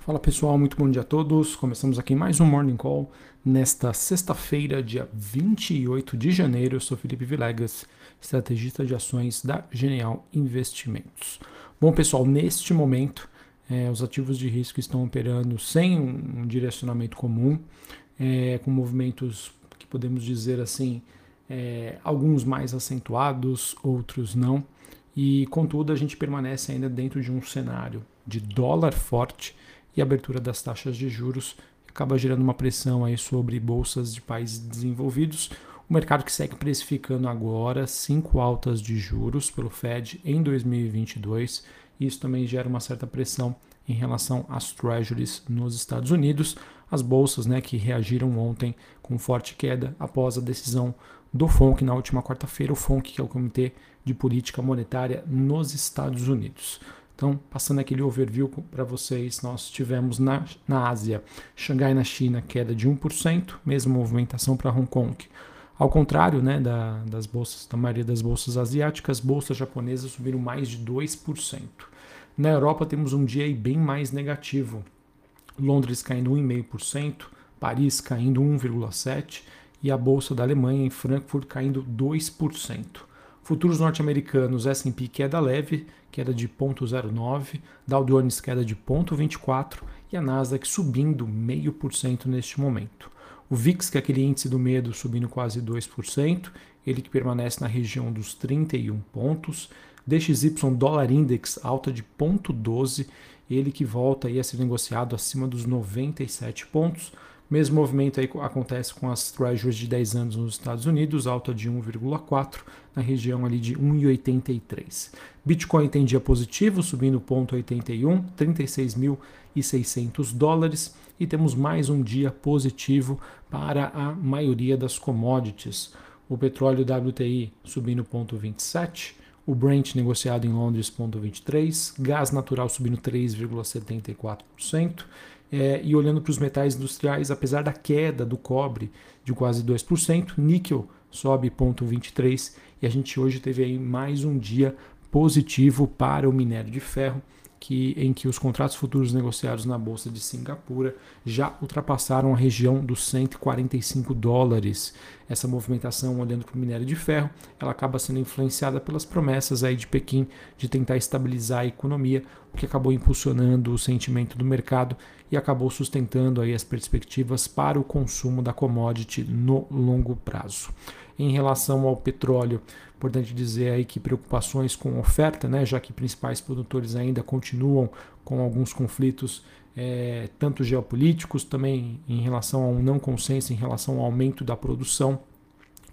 Fala pessoal, muito bom dia a todos. Começamos aqui mais um Morning Call nesta sexta-feira, dia 28 de janeiro. Eu sou Felipe Vilegas, estrategista de ações da Genial Investimentos. Bom pessoal, neste momento é, os ativos de risco estão operando sem um, um direcionamento comum, é, com movimentos que podemos dizer assim, é, alguns mais acentuados, outros não. E contudo, a gente permanece ainda dentro de um cenário de dólar forte e abertura das taxas de juros acaba gerando uma pressão aí sobre bolsas de países desenvolvidos. O mercado que segue precificando agora cinco altas de juros pelo Fed em 2022. Isso também gera uma certa pressão em relação às treasuries nos Estados Unidos. As bolsas né, que reagiram ontem com forte queda após a decisão do FONC na última quarta-feira, o FONC, que é o Comitê de Política Monetária nos Estados Unidos. Então, passando aquele overview para vocês, nós tivemos na, na Ásia, Xangai na China, queda de 1%, mesma movimentação para Hong Kong. Ao contrário né, da, das bolsas, da maioria das bolsas asiáticas, bolsas japonesas subiram mais de 2%. Na Europa temos um dia bem mais negativo. Londres caindo 1,5%, Paris caindo 1,7% e a bolsa da Alemanha em Frankfurt caindo 2%. Futuros norte-americanos, S&P queda leve, queda de 0,09, Dow Jones queda de 0,24 e a Nasdaq subindo 0,5% neste momento. O VIX, que é aquele índice do medo, subindo quase 2%, ele que permanece na região dos 31 pontos. DXY Dollar Index alta de 0,12, ele que volta aí a ser negociado acima dos 97 pontos. Mesmo movimento aí acontece com as treasuries de 10 anos nos Estados Unidos, alta de 1,4 na região ali de 1,83. Bitcoin tem dia positivo, subindo 0,81, 36.600 dólares e temos mais um dia positivo para a maioria das commodities. O petróleo WTI subindo 0,27, o Brent negociado em Londres 0,23, gás natural subindo 3,74%. É, e olhando para os metais industriais, apesar da queda do cobre de quase 2%, níquel sobe 0,23 e a gente hoje teve aí mais um dia positivo para o minério de ferro, que, em que os contratos futuros negociados na Bolsa de Singapura já ultrapassaram a região dos 145 dólares. Essa movimentação, olhando para o minério de ferro, ela acaba sendo influenciada pelas promessas aí de Pequim de tentar estabilizar a economia, o que acabou impulsionando o sentimento do mercado e acabou sustentando aí as perspectivas para o consumo da commodity no longo prazo. Em relação ao petróleo, importante dizer aí que preocupações com oferta, né, já que principais produtores ainda continuam com alguns conflitos é, tanto geopolíticos, também em relação a um não consenso em relação ao aumento da produção,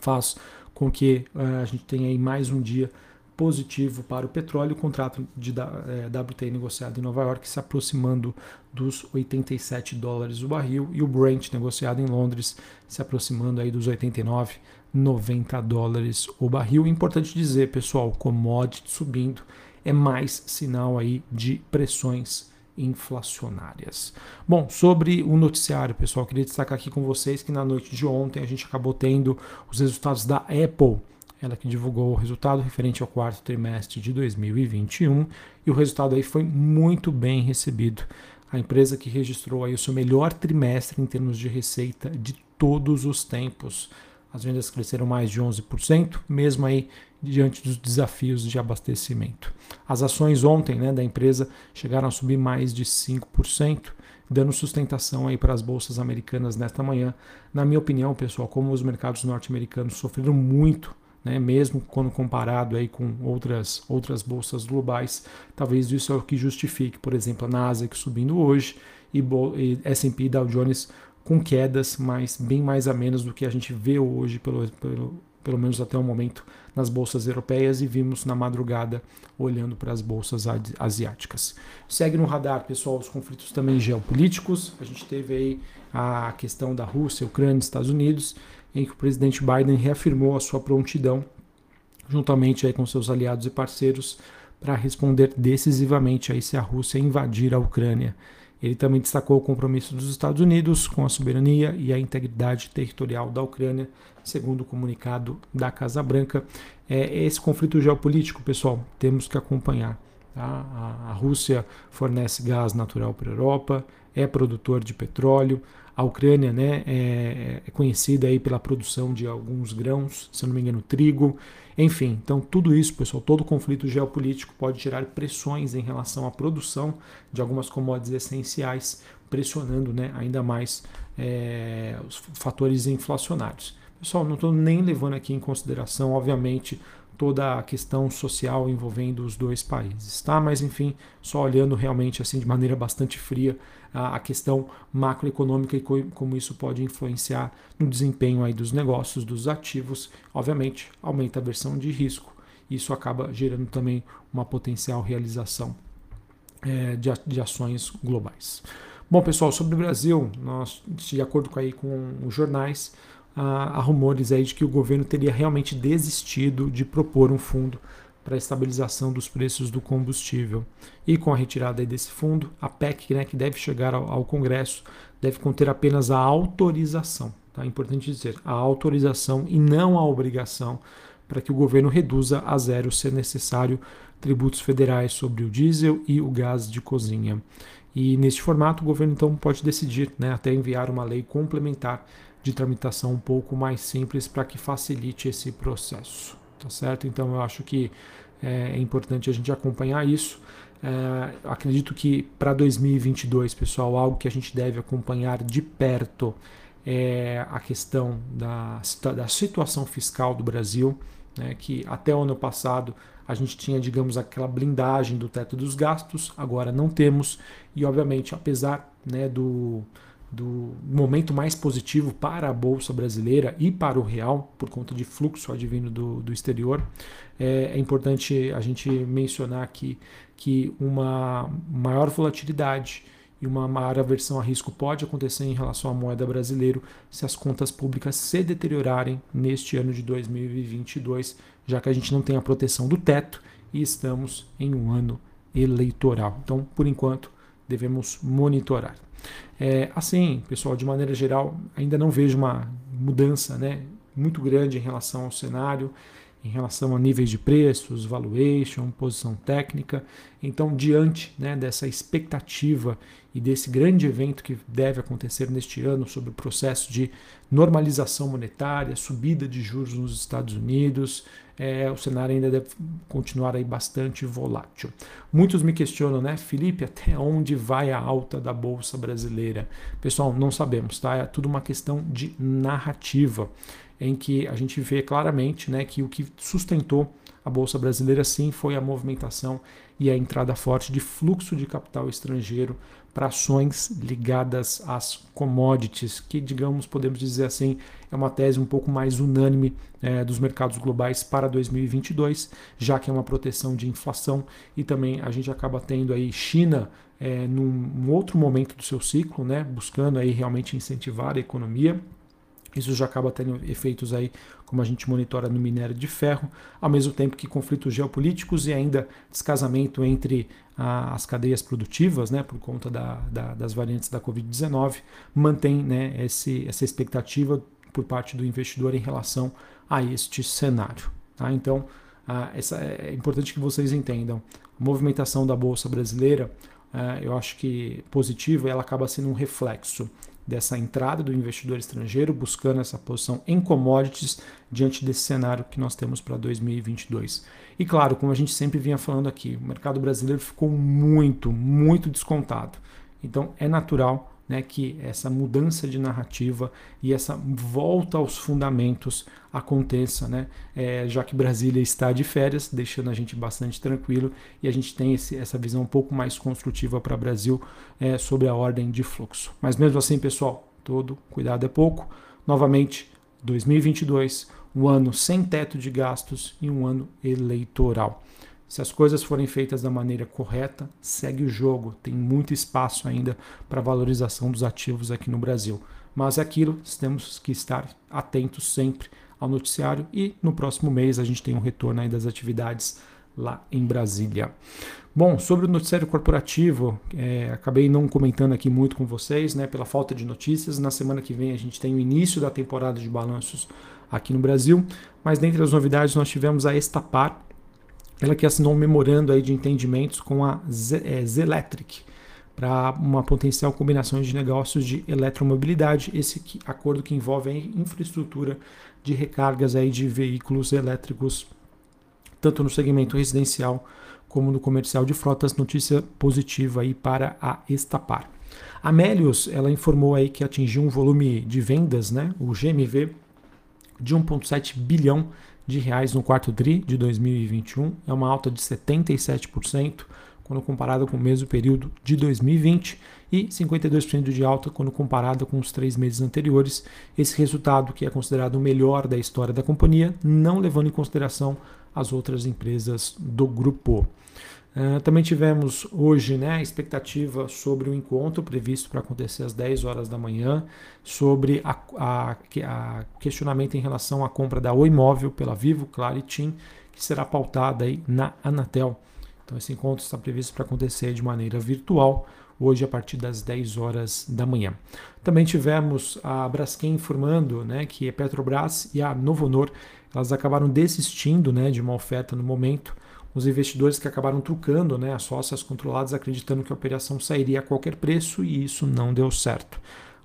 faz com que uh, a gente tenha aí mais um dia positivo para o petróleo, o contrato de é, WTI negociado em Nova York se aproximando dos 87 dólares o barril e o Brent negociado em Londres se aproximando aí dos 89, 90 dólares o barril. Importante dizer, pessoal, commodity subindo é mais sinal aí de pressões inflacionárias. Bom, sobre o noticiário, pessoal, queria destacar aqui com vocês que na noite de ontem a gente acabou tendo os resultados da Apple ela que divulgou o resultado referente ao quarto trimestre de 2021 e o resultado aí foi muito bem recebido. A empresa que registrou aí o seu melhor trimestre em termos de receita de todos os tempos. As vendas cresceram mais de 11%, mesmo aí diante dos desafios de abastecimento. As ações ontem né, da empresa chegaram a subir mais de 5%, dando sustentação aí para as bolsas americanas nesta manhã. Na minha opinião, pessoal, como os mercados norte-americanos sofreram muito né, mesmo quando comparado aí com outras, outras bolsas globais, talvez isso é o que justifique, por exemplo, a Nasdaq subindo hoje e, e S&P Dow Jones com quedas, mas bem mais a menos do que a gente vê hoje, pelo, pelo, pelo menos até o momento, nas bolsas europeias e vimos na madrugada olhando para as bolsas asiáticas. Segue no radar, pessoal, os conflitos também geopolíticos. A gente teve aí a questão da Rússia, Ucrânia, Estados Unidos em que o presidente Biden reafirmou a sua prontidão, juntamente aí com seus aliados e parceiros, para responder decisivamente aí se a Rússia invadir a Ucrânia. Ele também destacou o compromisso dos Estados Unidos com a soberania e a integridade territorial da Ucrânia, segundo o comunicado da Casa Branca. É esse conflito geopolítico, pessoal, temos que acompanhar. Tá? A, a Rússia fornece gás natural para a Europa, é produtor de petróleo. A Ucrânia né, é, é, conhecida aí pela produção de alguns grãos, se não me engano, trigo. Enfim, então tudo isso, pessoal, todo conflito geopolítico pode gerar pressões em relação à produção de algumas commodities essenciais, pressionando né, ainda mais é, os fatores inflacionários. Pessoal, não estou nem levando aqui em consideração, obviamente, toda a questão social envolvendo os dois países, tá? Mas enfim, só olhando realmente assim de maneira bastante fria a, questão macroeconômica e co como isso pode influenciar no desempenho aí dos negócios, dos ativos, obviamente aumenta a versão de risco. Isso acaba gerando também uma potencial realização é, de, de ações globais. Bom, pessoal, sobre o Brasil, nós, de acordo com, aí, com os jornais, há, rumores aí de que o governo teria realmente desistido de propor um fundo para a estabilização dos preços do combustível. E com a retirada desse fundo, a PEC, né, que deve chegar ao, ao Congresso, deve conter apenas a autorização. Tá? É importante dizer, a autorização e não a obrigação para que o governo reduza a zero, se necessário, tributos federais sobre o diesel e o gás de cozinha. E neste formato, o governo então pode decidir né, até enviar uma lei complementar de tramitação um pouco mais simples para que facilite esse processo, tá certo? Então eu acho que é, é importante a gente acompanhar isso. É, acredito que para 2022, pessoal, algo que a gente deve acompanhar de perto é a questão da, da situação fiscal do Brasil, né, que até o ano passado a gente tinha, digamos, aquela blindagem do teto dos gastos, agora não temos, e obviamente, apesar né, do, do momento mais positivo para a Bolsa Brasileira e para o real, por conta de fluxo advindo do, do exterior. É, é, importante a gente mencionar aqui que uma maior volatilidade e uma maior aversão a risco pode acontecer em relação à moeda brasileira se as contas públicas se deteriorarem neste ano de 2022, já que a gente não tem a proteção do teto e estamos em um ano eleitoral. Então, por enquanto, devemos monitorar. É, assim, pessoal, de maneira geral, ainda não vejo uma mudança né, muito grande em relação ao cenário, em relação a níveis de preços, valuation, posição técnica. Então, diante né, dessa expectativa e desse grande evento que deve acontecer neste ano sobre o processo de normalização monetária, subida de juros nos Estados Unidos, é, o cenário ainda deve continuar aí bastante volátil. Muitos me questionam, né, Felipe, até onde vai a alta da bolsa brasileira? Pessoal, não sabemos, tá? É tudo uma questão de narrativa, em que a gente vê claramente, né, que o que sustentou a bolsa brasileira sim foi a movimentação e a entrada forte de fluxo de capital estrangeiro para ações ligadas às commodities, que, digamos, podemos dizer assim, é uma tese um pouco mais unânime é, dos mercados globais para 2022, já que é uma proteção de inflação e também a gente acaba tendo aí China é, num, outro momento do seu ciclo, né, buscando aí realmente incentivar a economia. Isso já acaba tendo efeitos aí, como a gente monitora no minério de ferro, ao mesmo tempo que conflitos geopolíticos e ainda descasamento entre a, as cadeias produtivas, né, por conta da, da, das variantes da Covid-19, mantém né, esse, essa expectativa por parte do investidor em relação a este cenário. Tá? Então, essa, é importante que vocês entendam. A movimentação da Bolsa Brasileira, eu acho que positiva, ela acaba sendo um reflexo dessa entrada do investidor estrangeiro buscando essa posição em commodities diante desse cenário que nós temos para 2022. E claro, como a gente sempre vinha falando aqui, o mercado brasileiro ficou muito, muito descontado. Então é natural né, que essa mudança de narrativa e essa volta aos fundamentos aconteça, né, é, já que Brasília está de férias, deixando a gente bastante tranquilo e a gente tem esse, essa visão um pouco mais construtiva para o Brasil é, sobre a ordem de fluxo. Mas mesmo assim, pessoal, todo cuidado é pouco. Novamente, 2022, um ano sem teto de gastos e um ano eleitoral. Se as coisas forem feitas da maneira correta, segue o jogo. Tem muito espaço ainda para valorização dos ativos aqui no Brasil. Mas é aquilo, temos que estar atentos sempre ao noticiário e no próximo mês a gente tem um retorno aí das atividades lá em Brasília. Bom, sobre o noticiário corporativo, é, acabei não comentando aqui muito com vocês, né, pela falta de notícias. Na semana que vem a gente tem o início da temporada de balanços aqui no Brasil, mas dentre as novidades nós tivemos a Estapar, ela que assinou um memorando aí de entendimentos com a é, Zelectric para uma potencial combinação de negócios de eletromobilidade. Esse acordo que envolve a infraestrutura de recargas aí de veículos elétricos, tanto no segmento residencial como no comercial de frotas. Notícia positiva aí para a Estapar. A Melius, ela informou aí que atingiu um volume de vendas, né, o GMV, de 1,7 bilhão de reais no quarto TRI de 2021, é uma alta de 77% quando comparado com o mesmo período de 2020 e 52% de alta quando comparado com os três meses anteriores. Esse resultado, que é considerado o melhor da história da companhia, não levando em consideração as outras empresas do grupo. Uh, também tivemos hoje né, a expectativa sobre o encontro previsto para acontecer às 10 horas da manhã, sobre a, a, a questionamento em relação à compra da Oi Móvel pela Vivo, Claro TIM, que será pautada aí na Anatel. Então esse encontro está previsto para acontecer de maneira virtual hoje a partir das 10 horas da manhã. Também tivemos a Braskem informando né, que a Petrobras e a Novonor elas acabaram desistindo né, de uma oferta no momento os investidores que acabaram trucando né, as sócias controladas, acreditando que a operação sairia a qualquer preço e isso não deu certo.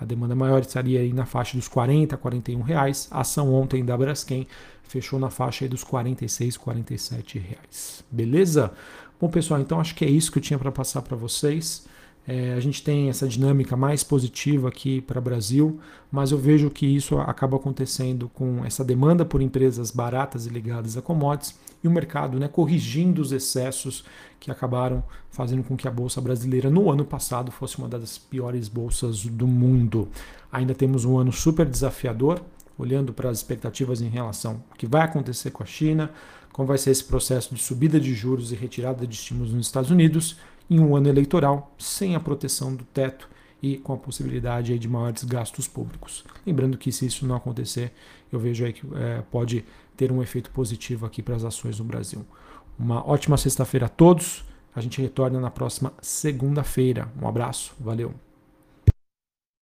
A demanda maior estaria aí na faixa dos 40, 41 reais. A ação ontem da Braskem fechou na faixa aí dos 46, 47 reais. Beleza? Bom, pessoal, então acho que é isso que eu tinha para passar para vocês. É, a gente tem essa dinâmica mais positiva aqui para o Brasil, mas eu vejo que isso acaba acontecendo com essa demanda por empresas baratas e ligadas a commodities e o mercado né, corrigindo os excessos que acabaram fazendo com que a Bolsa Brasileira no ano passado fosse uma das piores bolsas do mundo. Ainda temos um ano super desafiador, olhando para as expectativas em relação ao que vai acontecer com a China, como vai ser esse processo de subida de juros e retirada de estímulos nos Estados Unidos em um ano eleitoral sem a proteção do teto e com a possibilidade de maiores gastos públicos. Lembrando que se isso não acontecer, eu vejo aí que é, pode ter um efeito positivo aqui para as ações no Brasil. Uma ótima sexta-feira a todos. A gente retorna na próxima segunda-feira. Um abraço, valeu.